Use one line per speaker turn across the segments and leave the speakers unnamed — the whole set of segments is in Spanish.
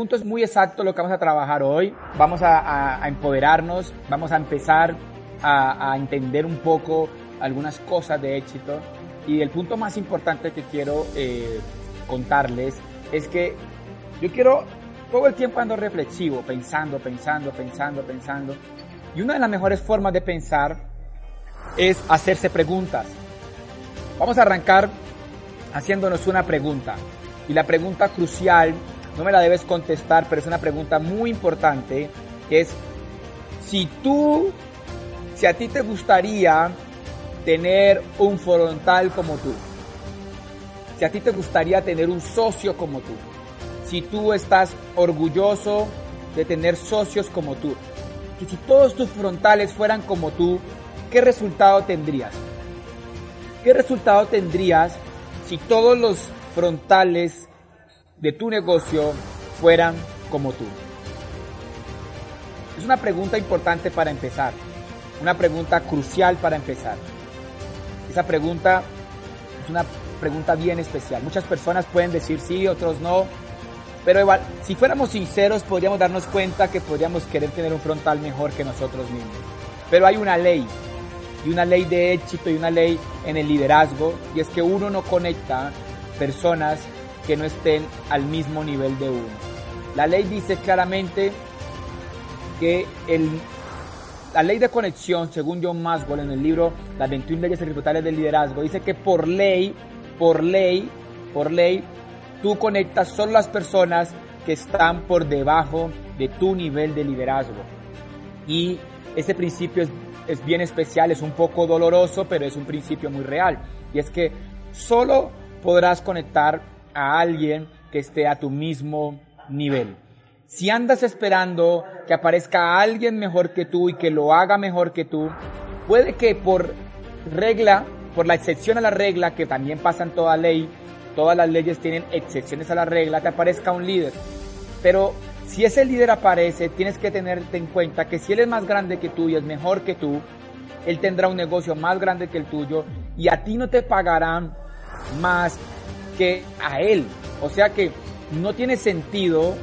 punto es muy exacto lo que vamos a trabajar hoy. Vamos a, empoderarnos, vamos a empezar a, entender un poco algunas cosas de éxito. Y el punto más importante que quiero eh, contarles es que yo quiero todo el tiempo ando reflexivo, pensando, pensando, pensando, pensando. Y una de las mejores formas de pensar es hacerse preguntas. Vamos a arrancar haciéndonos una pregunta. Y la pregunta crucial, no me la debes contestar, pero es una pregunta muy importante, que es, si tú, si a ti te gustaría tener un frontal como tú, si a ti te gustaría tener un socio como tú, si tú estás orgulloso de tener socios como tú, que si todos tus frontales fueran como tú, ¿qué resultado tendrías? ¿Qué resultado tendrías si todos los frontales de tu negocio fueran como tú? Es una pregunta importante para empezar, una pregunta crucial para empezar. Esa pregunta es una pregunta bien especial. Muchas personas pueden decir sí, otros no, pero igual, si fuéramos sinceros, podríamos darnos cuenta que podríamos querer tener un frontal mejor que nosotros mismos. Pero hay una ley, y una ley de éxito y una ley en el liderazgo, y es que uno no conecta personas que no estén al mismo nivel de uno. La ley dice claramente que el, la ley de conexión, según John Maswell en el libro Las 21 leyes ejecutales del liderazgo, dice que por ley, por ley, por ley, Tú conectas solo las personas que están por debajo de tu nivel de liderazgo. Y ese principio es, es, bien especial, es un poco doloroso, pero es un principio muy real. Y es que solo podrás conectar a alguien que esté a tu mismo nivel. Si andas esperando que aparezca alguien mejor que tú y que lo haga mejor que tú, puede que por regla, por la excepción a la regla, que también pasa en toda ley, todas las leyes tienen excepciones a la regla, te aparezca un líder. Pero si ese líder aparece, tienes que tenerte en cuenta que si él es más grande que tú y es mejor que tú, él tendrá un negocio más grande que el tuyo y a ti no te pagarán más que a él. O sea que no tiene sentido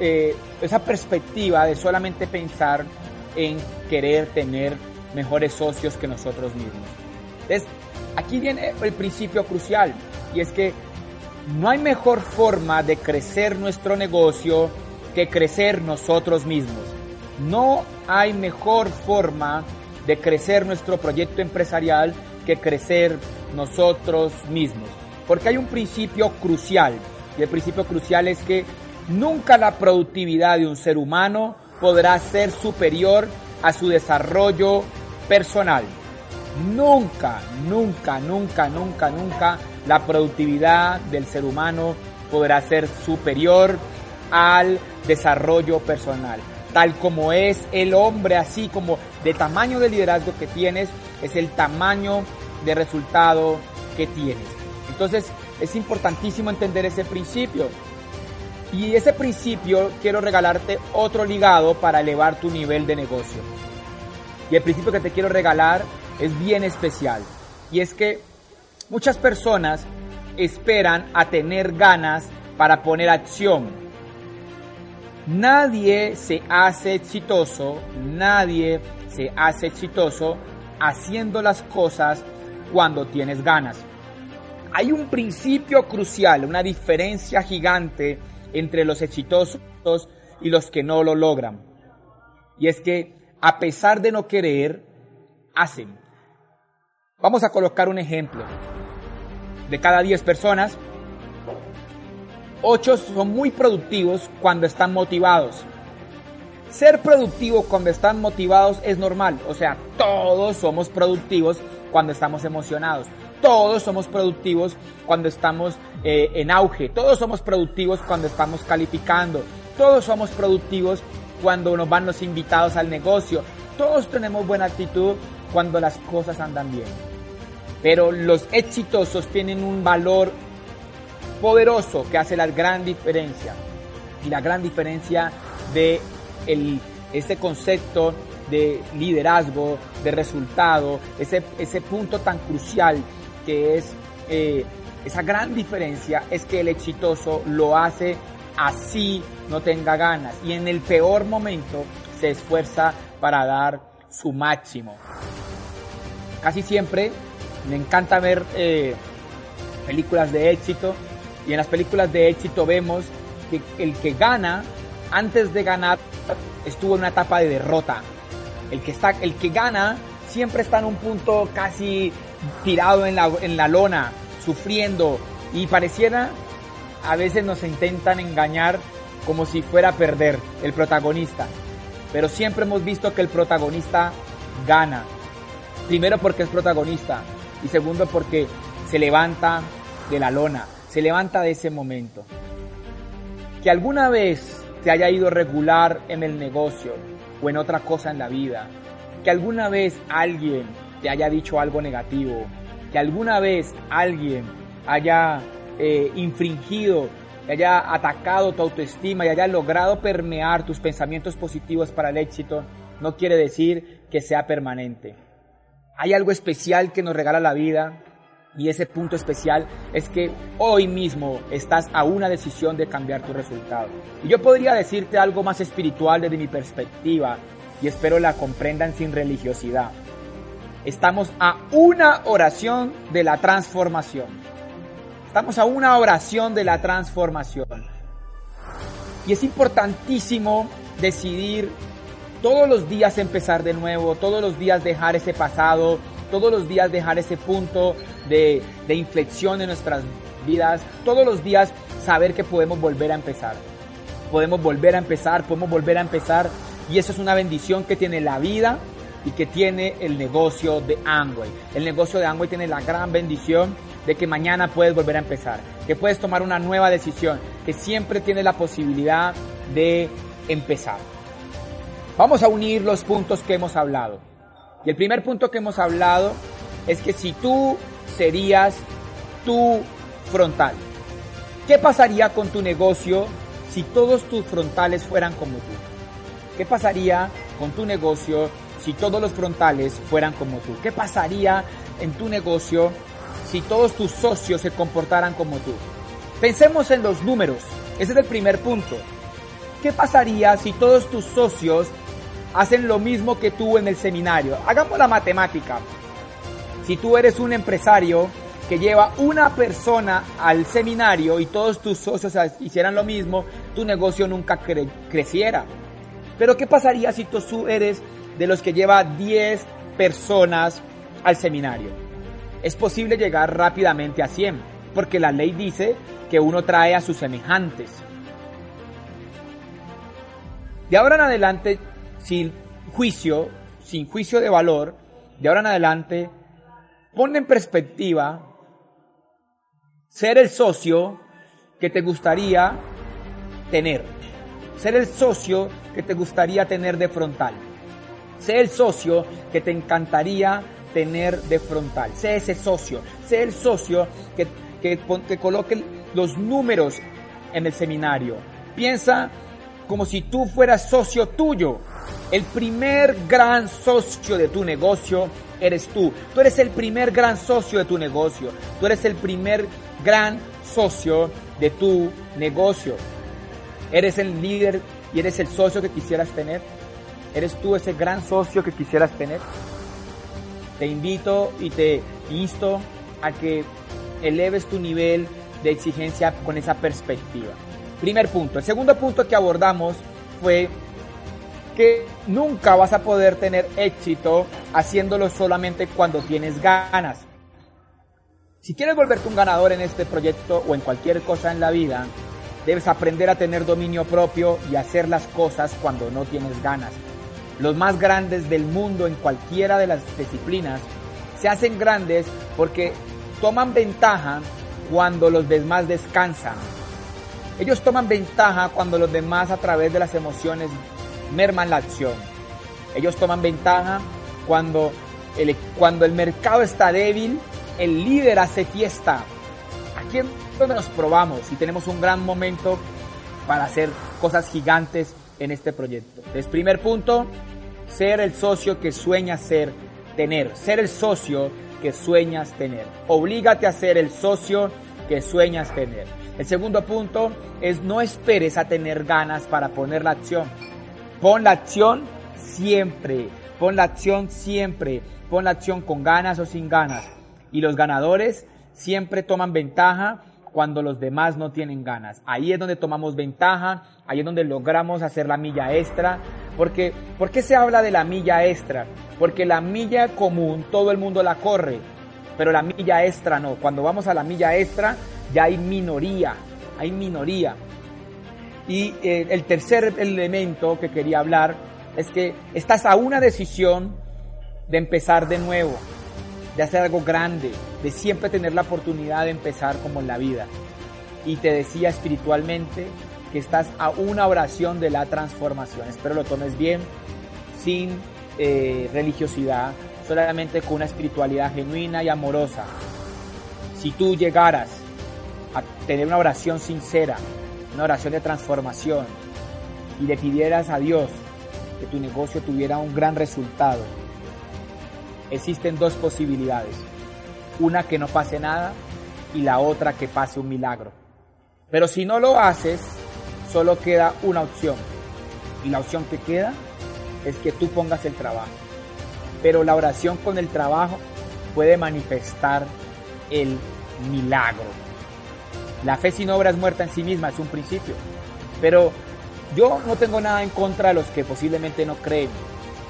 eh, esa perspectiva de solamente pensar en querer tener mejores socios que nosotros mismos. Entonces, aquí viene el principio crucial y es que no hay mejor forma de crecer nuestro negocio que crecer nosotros mismos. No hay mejor forma de crecer nuestro proyecto empresarial que crecer nosotros mismos. Porque hay un principio crucial. Y el principio crucial es que nunca la productividad de un ser humano podrá ser superior a su desarrollo personal. Nunca, nunca, nunca, nunca, nunca la productividad del ser humano podrá ser superior al desarrollo personal. Tal como es el hombre, así como de tamaño de liderazgo que tienes, es el tamaño de resultado que tienes. Entonces es importantísimo entender ese principio. Y ese principio quiero regalarte otro ligado para elevar tu nivel de negocio. Y el principio que te quiero regalar es bien especial. Y es que muchas personas esperan a tener ganas para poner acción. Nadie se hace exitoso, nadie se hace exitoso haciendo las cosas cuando tienes ganas. Hay un principio crucial, una diferencia gigante entre los exitosos y los que no lo logran. Y es que a pesar de no querer, hacen. Vamos a colocar un ejemplo. De cada 10 personas, 8 son muy productivos cuando están motivados. Ser productivo cuando están motivados es normal. O sea, todos somos productivos cuando estamos emocionados. Todos somos productivos cuando estamos eh, en auge. Todos somos productivos cuando estamos calificando. Todos somos productivos cuando nos van los invitados al negocio. Todos tenemos buena actitud cuando las cosas andan bien. Pero los exitosos tienen un valor poderoso que hace la gran diferencia. Y la gran diferencia de el, ese concepto de liderazgo, de resultado, ese, ese punto tan crucial que es eh, esa gran diferencia es que el exitoso lo hace así no tenga ganas. Y en el peor momento se esfuerza para dar su máximo. Casi siempre me encanta ver eh, películas de éxito y en las películas de éxito vemos que el que gana, antes de ganar, estuvo en una etapa de derrota. El que, está, el que gana siempre está en un punto casi tirado en la, en la lona, sufriendo y pareciera, a veces nos intentan engañar como si fuera a perder el protagonista. Pero siempre hemos visto que el protagonista gana. Primero porque es protagonista y segundo porque se levanta de la lona, se levanta de ese momento. Que alguna vez te haya ido regular en el negocio o en otra cosa en la vida, que alguna vez alguien te haya dicho algo negativo, que alguna vez alguien haya eh, infringido, haya atacado tu autoestima y haya logrado permear tus pensamientos positivos para el éxito, no quiere decir que sea permanente. Hay algo especial que nos regala la vida y ese punto especial es que hoy mismo estás a una decisión de cambiar tu resultado. Y yo podría decirte algo más espiritual desde mi perspectiva y espero la comprendan sin religiosidad. Estamos a una oración de la transformación. Estamos a una oración de la transformación. Y es importantísimo decidir todos los días empezar de nuevo, todos los días dejar ese pasado, todos los días dejar ese punto de, inflexión en nuestras vidas, todos los días saber que podemos volver a empezar. Podemos volver a empezar, podemos volver a empezar y eso es una bendición que tiene la vida y que tiene el negocio de Amway. El negocio de Amway tiene la gran bendición de que mañana puedes volver a empezar, que puedes tomar una nueva decisión, que siempre tienes la posibilidad de empezar. Vamos a unir los puntos que hemos hablado. Y el primer punto que hemos hablado es que si tú serías tu frontal, ¿qué pasaría con tu negocio si todos tus frontales fueran como tú? ¿Qué pasaría con tu negocio si todos los frontales fueran como tú? ¿Qué pasaría en tu negocio si todos tus socios se comportaran como tú? Pensemos en los números. Ese es el primer punto. ¿Qué pasaría si todos tus socios hacen lo mismo que tú en el seminario. Hagamos la matemática. Si tú eres un empresario que lleva una persona al seminario y todos tus socios hicieran lo mismo, tu negocio nunca creciera. Pero ¿qué pasaría si tú eres de los que lleva 10 personas al seminario? Es posible llegar rápidamente a 100, porque la ley dice que uno trae a sus semejantes. De ahora en adelante sin juicio, sin juicio de valor, de ahora en adelante, pon en perspectiva ser el socio que te gustaría tener, ser el socio que te gustaría tener de frontal, ser el socio que te encantaría tener de frontal, sé ese socio, sé el socio que, que, que coloque los números en el seminario, piensa como si tú fueras socio tuyo el primer gran socio de tu negocio eres tú. Tú eres el primer gran socio de tu negocio. Tú eres el primer gran socio de tu negocio. Eres el líder y eres el socio que quisieras tener. ¿Eres tú ese gran socio que quisieras tener? Te invito y te insto a que eleves tu nivel de exigencia con esa perspectiva. Primer punto. El segundo punto que abordamos fue que nunca vas a poder tener éxito haciéndolo solamente cuando tienes ganas. Si quieres volverte un ganador en este proyecto o en cualquier cosa en la vida, debes aprender a tener dominio propio y hacer las cosas cuando no tienes ganas. Los más grandes del mundo en cualquiera de las disciplinas se hacen grandes porque toman ventaja cuando los demás descansan. Ellos toman ventaja cuando los demás a través de las emociones merman la acción. Ellos toman ventaja cuando el, cuando el mercado está débil, el líder hace fiesta. Aquí es donde nos probamos y tenemos un gran momento para hacer cosas gigantes en este proyecto. Entonces, primer punto, ser el socio que sueñas ser, tener. Ser el socio que sueñas tener. Oblígate a ser el socio que sueñas tener. El segundo punto es no esperes a tener ganas para poner la acción. Pon la acción siempre, pon la acción siempre, pon la acción con ganas o sin ganas. Y los ganadores siempre toman ventaja cuando los demás no tienen ganas. Ahí es donde tomamos ventaja, ahí es donde logramos hacer la milla extra. Porque, ¿Por qué se habla de la milla extra? Porque la milla común todo el mundo la corre, pero la milla extra no. Cuando vamos a la milla extra ya hay minoría, hay minoría. Y eh, el tercer elemento que quería hablar es que estás a una decisión de empezar de nuevo de hacer algo grande, de siempre tener la oportunidad de empezar como en la vida. Y te decía espiritualmente que estás a una oración de la transformación. Espero lo tomes bien, sin eh, religiosidad, solamente con una espiritualidad genuina y amorosa. Si tú llegaras a tener una oración sincera, una oración de transformación, y le pidieras a Dios que tu negocio tuviera un gran resultado, existen dos posibilidades. Una que no pase nada y la otra que pase un milagro. Pero si no lo haces, solo queda una opción. Y la opción que queda es que tú pongas el trabajo. Pero la oración con el trabajo puede manifestar el milagro. La fe sin obra es muerta en sí misma, es un principio. Pero yo no tengo nada en contra de los que posiblemente no creen.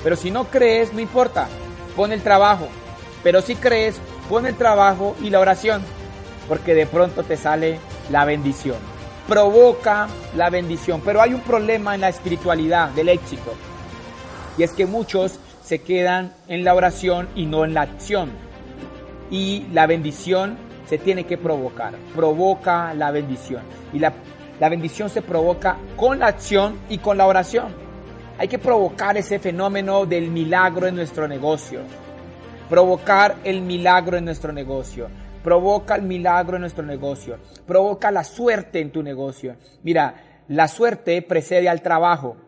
Pero si no crees, no importa pon el trabajo. Pero si crees, pon el trabajo y la oración, porque de pronto te sale la bendición. Provoca la bendición. Pero hay un problema en la espiritualidad del éxito. Y es que muchos se quedan en la oración y no en la acción. Y la bendición se tiene que provocar. Provoca la bendición. Y la, la bendición se provoca con la acción y con la oración. Hay que provocar ese fenómeno del milagro en nuestro negocio. Provocar el milagro en nuestro negocio. Provoca el milagro en nuestro negocio. Provoca la suerte en tu negocio. Mira, la suerte precede al trabajo.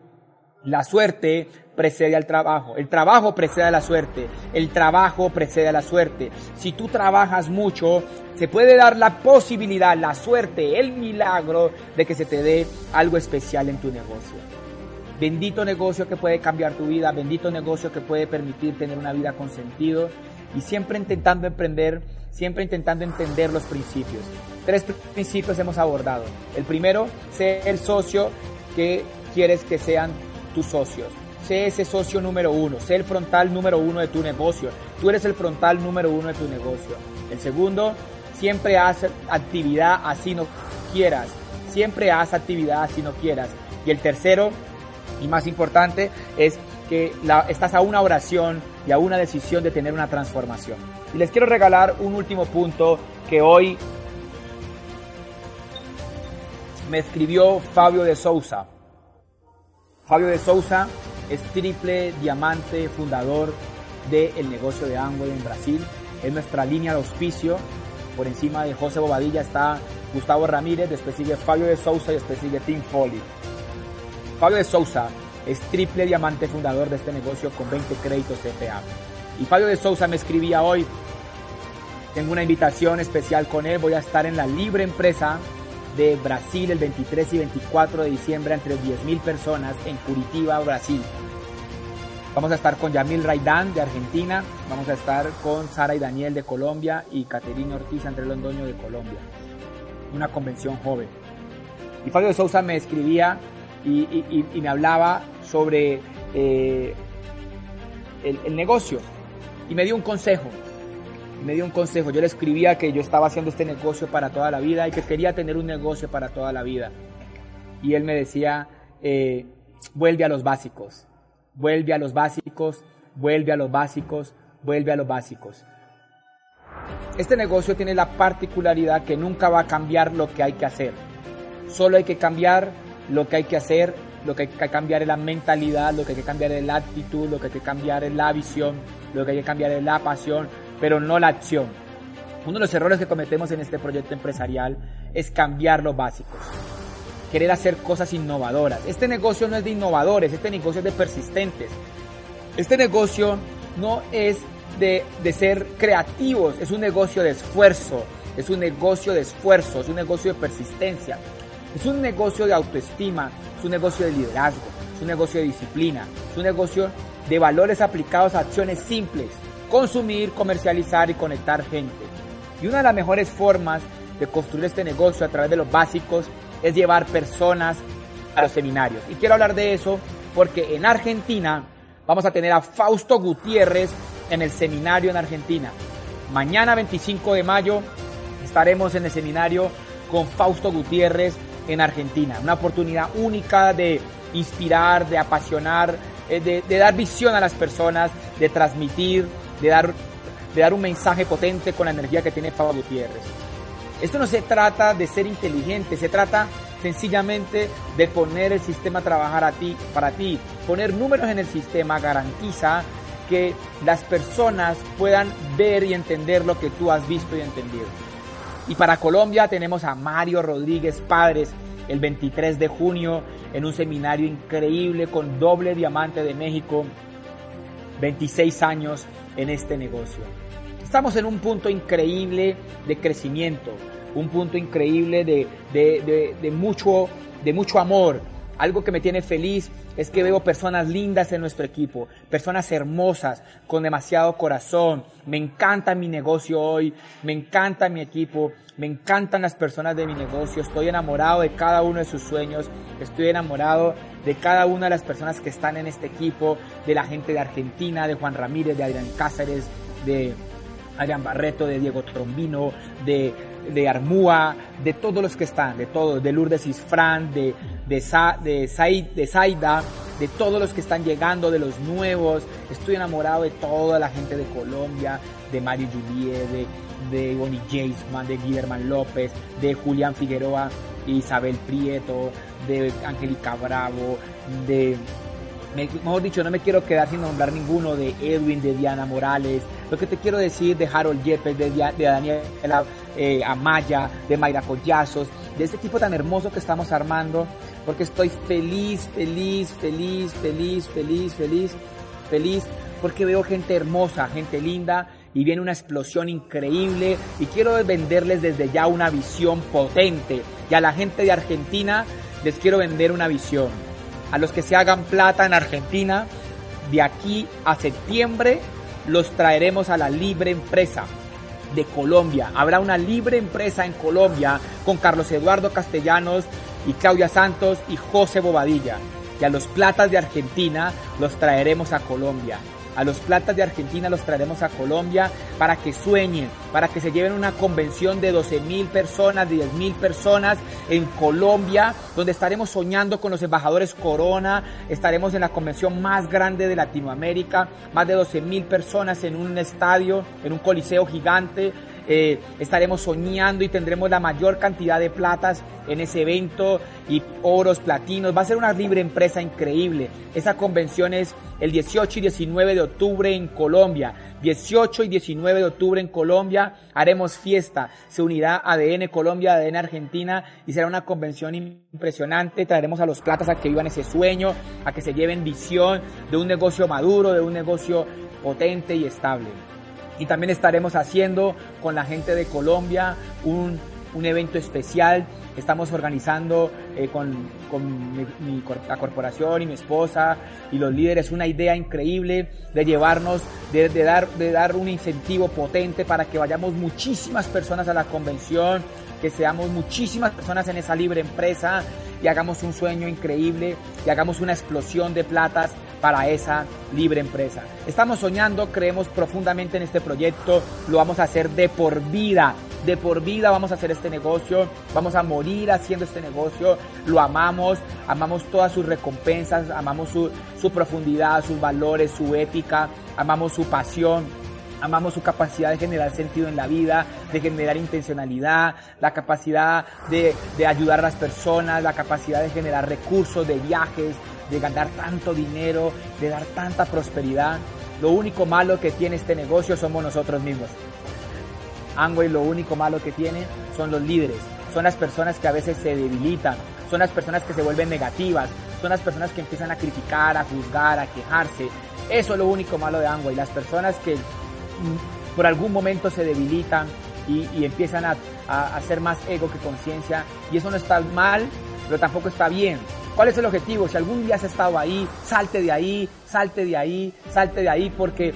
La suerte precede al trabajo. El trabajo precede a la suerte. El trabajo precede a la suerte. Si tú trabajas mucho, se puede dar la posibilidad, la suerte, el milagro de que se te dé algo especial en tu negocio. Bendito negocio que puede cambiar tu vida, bendito negocio que puede permitir tener una vida con sentido y siempre intentando emprender, siempre intentando entender los principios. Tres principios hemos abordado. El primero, ser el socio que quieres que sean tus socios. Sé ese socio número uno, sé el frontal número uno de tu negocio. Tú eres el frontal número uno de tu negocio. El segundo, siempre haz actividad así no quieras. Siempre haz actividad así no quieras. Y el tercero, y más importante es que estás a una oración y a una decisión de tener una transformación. Y les quiero regalar un último punto que hoy me escribió Fabio de Sousa. Fabio de Sousa es triple diamante fundador del negocio de Amway en Brasil. Es nuestra línea de auspicio. Por encima de José Bobadilla está Gustavo Ramírez, después sigue Fabio de Sousa y después sigue Tim Foley. Fabio de Sousa es triple diamante fundador de este negocio con 20 créditos CFA. Y Fabio de Sousa me escribía hoy, tengo una invitación especial con él, voy a estar en la libre empresa de Brasil el 23 y 24 de diciembre entre 10.000 personas en Curitiba, Brasil. Vamos a estar con Yamil Raidán de Argentina, vamos a estar con Sara y Daniel de Colombia y Caterina Ortiz Andrés Londoño de Colombia. Una convención joven. Y Fabio de Sousa me escribía y, me hablaba sobre eh, el, negocio y me dio un consejo. Me dio un consejo. Yo le escribía que yo estaba haciendo este negocio para toda la vida y que quería tener un negocio para toda la vida. Y él me decía, eh, vuelve a los básicos, vuelve a los básicos, vuelve a los básicos, vuelve a los básicos. Este negocio tiene la particularidad que nunca va a cambiar lo que hay que hacer. Solo hay que cambiar lo que hay que hacer, lo que hay que cambiar es la mentalidad, lo que hay que cambiar es la actitud, lo que hay que cambiar es la visión, lo que hay que cambiar es la pasión, pero no la acción. Uno de los errores que cometemos en este proyecto empresarial es cambiar los básicos, querer hacer cosas innovadoras. Este negocio no es de innovadores, este negocio es de persistentes. Este negocio no es de, de ser creativos, es un negocio de esfuerzo, es un negocio de esfuerzo, es un negocio de persistencia, es un negocio de autoestima, es un negocio de liderazgo, es un negocio de disciplina, es un negocio de valores aplicados a acciones simples, consumir, comercializar y conectar gente. Y una de las mejores formas de construir este negocio a través de los básicos es llevar personas a los seminarios. Y quiero hablar de eso porque en Argentina vamos a tener a Fausto Gutiérrez en el seminario en Argentina. Mañana 25 de mayo estaremos en el seminario con Fausto Gutiérrez en Argentina. Una oportunidad única de inspirar, de apasionar, eh, de, dar visión a las personas, de transmitir, de dar, de dar un mensaje potente con la energía que tiene Fausto Gutiérrez. Esto no se trata de ser inteligente, se trata sencillamente de poner el sistema a trabajar a ti, para ti. Poner números en el sistema garantiza que las personas puedan ver y entender lo que tú has visto y entendido. Y para Colombia tenemos a Mario Rodríguez Padres el 23 de junio en un seminario increíble con doble diamante de México, 26 años en este negocio. Estamos en un punto increíble de crecimiento, un punto increíble de, de, mucho, de mucho amor, algo que me tiene feliz es que veo personas lindas en nuestro equipo, personas hermosas, con demasiado corazón. Me encanta mi negocio hoy, me encanta mi equipo, me encantan las personas de mi negocio. Estoy enamorado de cada uno de sus sueños, estoy enamorado de cada una de las personas que están en este equipo, de la gente de Argentina, de Juan Ramírez, de Adrián Cáceres, de Adrián Barreto, de Diego Trombino, de de Armúa, de todos los que están, de todos, de Lourdes Isfran, de, de, de, Said, de Saida, de todos los que están llegando, de los nuevos. Estoy enamorado de toda la gente de Colombia, de Mario Juliet, de, de Bonnie Jaceman, de Guillermo López, de Julián Figueroa, Isabel Prieto, de Angélica Bravo, de mejor dicho, no me quiero quedar sin nombrar ninguno de Edwin, de Diana Morales. Lo que te quiero decir de Harold Yepes, de, de Daniela eh, Amaya, de Mayra Collazos, de este equipo tan hermoso que estamos armando, porque estoy feliz, feliz, feliz, feliz, feliz, feliz, feliz, porque veo gente hermosa, gente linda y viene una explosión increíble y quiero venderles desde ya una visión potente y a la gente de Argentina les quiero vender una visión. A los que se hagan plata en Argentina, de aquí a septiembre los traeremos a la libre empresa de Colombia. Habrá una libre empresa en Colombia con Carlos Eduardo Castellanos y Claudia Santos y José Bobadilla. Y a los platas de Argentina los traeremos a Colombia. A los platas de Argentina los traeremos a Colombia para que sueñen, para que se lleven una convención de 12 mil personas, 10 mil personas en Colombia, donde estaremos soñando con los embajadores Corona, estaremos en la convención más grande de Latinoamérica, más de 12 mil personas en un estadio, en un coliseo gigante, eh, estaremos soñando y tendremos la mayor cantidad de platas en ese evento y oros, platinos. Va a ser una libre empresa increíble. Esa convención es el 18 y 19 de octubre en Colombia. 18 y 19 de octubre en Colombia haremos fiesta. Se unirá ADN Colombia, ADN Argentina y será una convención impresionante. Traeremos a los platas a que vivan ese sueño, a que se lleven visión de un negocio maduro, de un negocio potente y estable. Y también estaremos haciendo con la gente de Colombia un, un evento especial. Estamos organizando eh, con, con mi, la corporación y mi esposa y los líderes una idea increíble de llevarnos, de, de, dar, de dar un incentivo potente para que vayamos muchísimas personas a la convención, que seamos muchísimas personas en esa libre empresa y hagamos un sueño increíble y hagamos una explosión de platas para esa libre empresa. Estamos soñando, creemos profundamente en este proyecto, lo vamos a hacer de por vida, de por vida vamos a hacer este negocio, vamos a morir haciendo este negocio, lo amamos, amamos todas sus recompensas, amamos su, su profundidad, sus valores, su ética, amamos su pasión, amamos su capacidad de generar sentido en la vida, de generar intencionalidad, la capacidad de, de, ayudar a las personas, la capacidad de generar recursos, de viajes, de ganar tanto dinero, de dar tanta prosperidad. Lo único malo que tiene este negocio somos nosotros mismos. Angway lo único malo que tiene son los líderes, son las personas que a veces se debilitan, son las personas que se vuelven negativas, son las personas que empiezan a criticar, a juzgar, a quejarse. Eso es lo único malo de Angway, las personas que por algún momento se debilitan, y, empiezan a, a, hacer más ego que conciencia y eso no está mal, pero tampoco está bien. ¿Cuál es el objetivo? Si algún día has estado ahí, salte de ahí, salte de ahí, salte de ahí, porque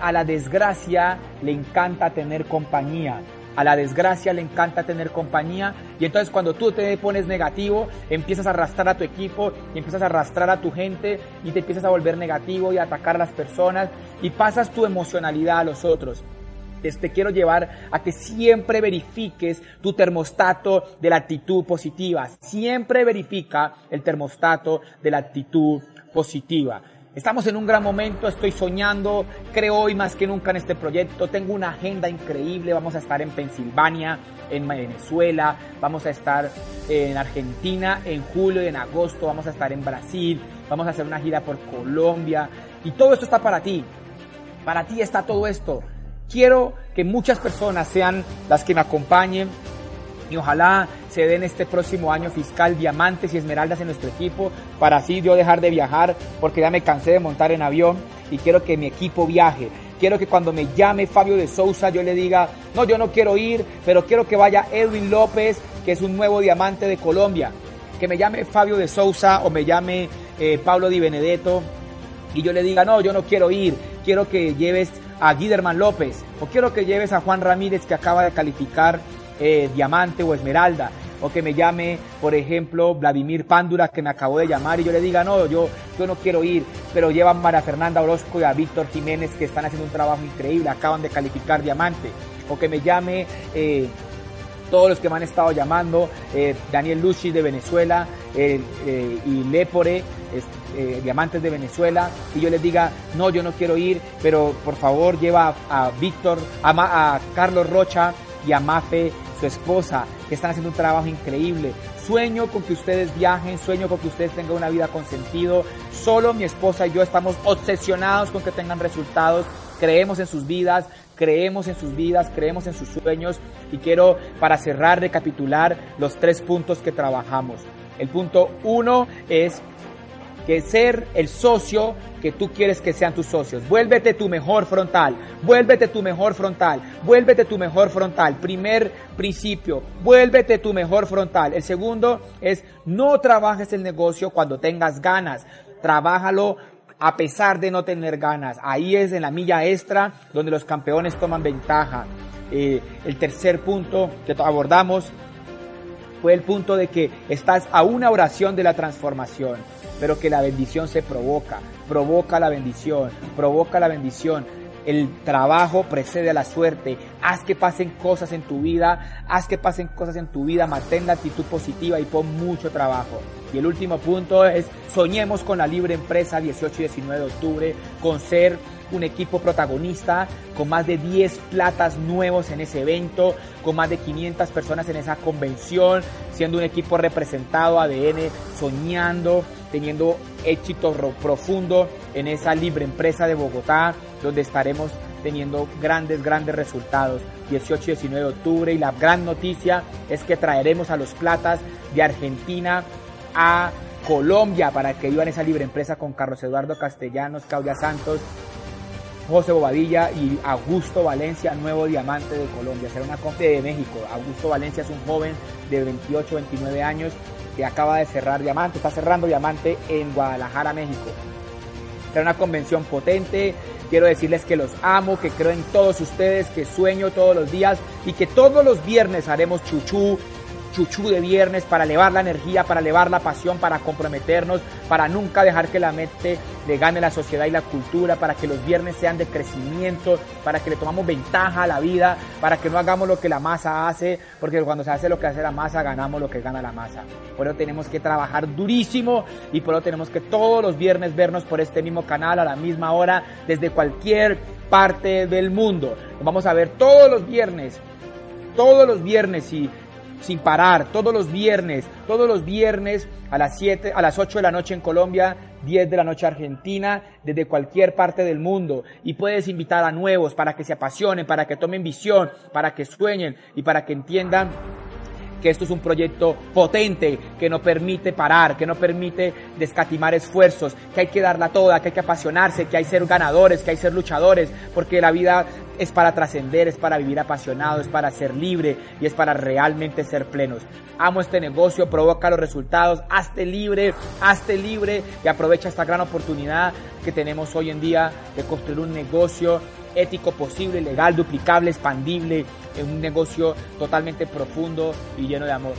a la desgracia le encanta tener compañía. A la desgracia le encanta tener compañía y entonces cuando tú te pones negativo, empiezas a arrastrar a tu equipo y empiezas a arrastrar a tu gente y te empiezas a volver negativo y a atacar a las personas y pasas tu emocionalidad a los otros te quiero llevar a que siempre verifiques tu termostato de la actitud positiva. Siempre verifica el termostato de la actitud positiva. Estamos en un gran momento, estoy soñando, creo hoy más que nunca en este proyecto, tengo una agenda increíble, vamos a estar en Pensilvania, en Venezuela, vamos a estar en Argentina en julio y en agosto, vamos a estar en Brasil, vamos a hacer una gira por Colombia y todo esto está para ti, para ti está todo esto. Quiero que muchas personas sean las que me acompañen y ojalá se den este próximo año fiscal diamantes y esmeraldas en nuestro equipo para así yo dejar de viajar porque ya me cansé de montar en avión y quiero que mi equipo viaje. Quiero que cuando me llame Fabio de Sousa yo le diga, no, yo no quiero ir, pero quiero que vaya Edwin López, que es un nuevo diamante de Colombia. Que me llame Fabio de Sousa o me llame eh, Pablo Di Benedetto y yo le diga, no, yo no quiero ir, quiero que lleves a Guiderman López, o quiero que lleves a Juan Ramírez que acaba de calificar eh, diamante o esmeralda, o que me llame, por ejemplo, Vladimir Pándura que me acabó de llamar y yo le diga, no, yo, yo no quiero ir, pero llevan María Fernanda Orozco y a Víctor Jiménez que están haciendo un trabajo increíble, acaban de calificar diamante, o que me llame... Eh, todos los que me han estado llamando, eh, Daniel Luchi de Venezuela y Lepore, diamantes de Venezuela y yo les diga, no, yo no quiero ir, pero por favor lleva a, Víctor, a Carlos Rocha y a Mafe, su esposa, que están haciendo un trabajo increíble. Sueño con que ustedes viajen, sueño con que ustedes tengan una vida con sentido. Solo mi esposa y yo estamos obsesionados con que tengan resultados. Creemos en sus vidas, creemos en sus vidas, creemos en sus sueños y quiero para cerrar recapitular los tres puntos que trabajamos. El punto uno es que ser el socio que tú quieres que sean tus socios. Vuélvete tu mejor frontal, vuélvete tu mejor frontal, vuélvete tu mejor frontal. Primer principio, vuélvete tu mejor frontal. El segundo es no trabajes el negocio cuando tengas ganas, trabájalo a pesar de no tener ganas. Ahí es en la milla extra donde los campeones toman ventaja. Eh, el tercer punto que abordamos fue el punto de que estás a una oración de la transformación pero que la bendición se provoca, provoca la bendición, provoca la bendición. El trabajo precede a la suerte. Haz que pasen cosas en tu vida, haz que pasen cosas en tu vida, mantén la actitud positiva y pon mucho trabajo. Y el último punto es, soñemos con la libre empresa 18 y 19 de octubre, con ser un equipo protagonista, con más de 10 platas nuevos en ese evento, con más de 500 personas en esa convención, siendo un equipo representado ADN, soñando, teniendo éxito profundo en esa libre empresa de Bogotá, donde estaremos teniendo grandes, grandes resultados. 18 y 19 de octubre y la gran noticia es que traeremos a los platas de Argentina a Colombia para que vivan esa libre empresa con Carlos Eduardo Castellanos, Claudia Santos, José Bobadilla y Augusto Valencia, nuevo diamante de Colombia. Será una compra de México. Augusto Valencia es un joven de 28, 29 años que acaba de cerrar diamante, está cerrando diamante en Guadalajara, México. Será una convención potente. Quiero decirles que los amo, que creo en todos ustedes, que sueño todos los días y que todos los viernes haremos chuchú chuchú de viernes para elevar la energía, para elevar la pasión, para comprometernos, para nunca dejar que la mente le gane la sociedad y la cultura, para que los viernes sean de crecimiento, para que le tomamos ventaja a la vida, para que no hagamos lo que la masa hace, porque cuando se hace lo que hace la masa, ganamos lo que gana la masa. Por eso tenemos que trabajar durísimo y por eso tenemos que todos los viernes vernos por este mismo canal a la misma hora, desde cualquier parte del mundo. vamos a ver todos los viernes, todos los viernes y sin parar, todos los viernes, todos los viernes a las 7, a las 8 de la noche en Colombia, 10 de la noche Argentina, desde cualquier parte del mundo. Y puedes invitar a nuevos para que se apasionen, para que tomen visión, para que sueñen y para que entiendan que esto es un proyecto potente, que no permite parar, que no permite descatimar esfuerzos, que hay que darla toda, que hay que apasionarse, que hay ser ganadores, que hay ser luchadores, porque la vida es para trascender, es para vivir apasionado, es para ser libre y es para realmente ser plenos. Amo este negocio, provoca los resultados, hazte libre, hazte libre y aprovecha esta gran oportunidad que tenemos hoy en día de construir un negocio ético posible, legal, duplicable, expandible, en un negocio totalmente profundo y lleno de amor.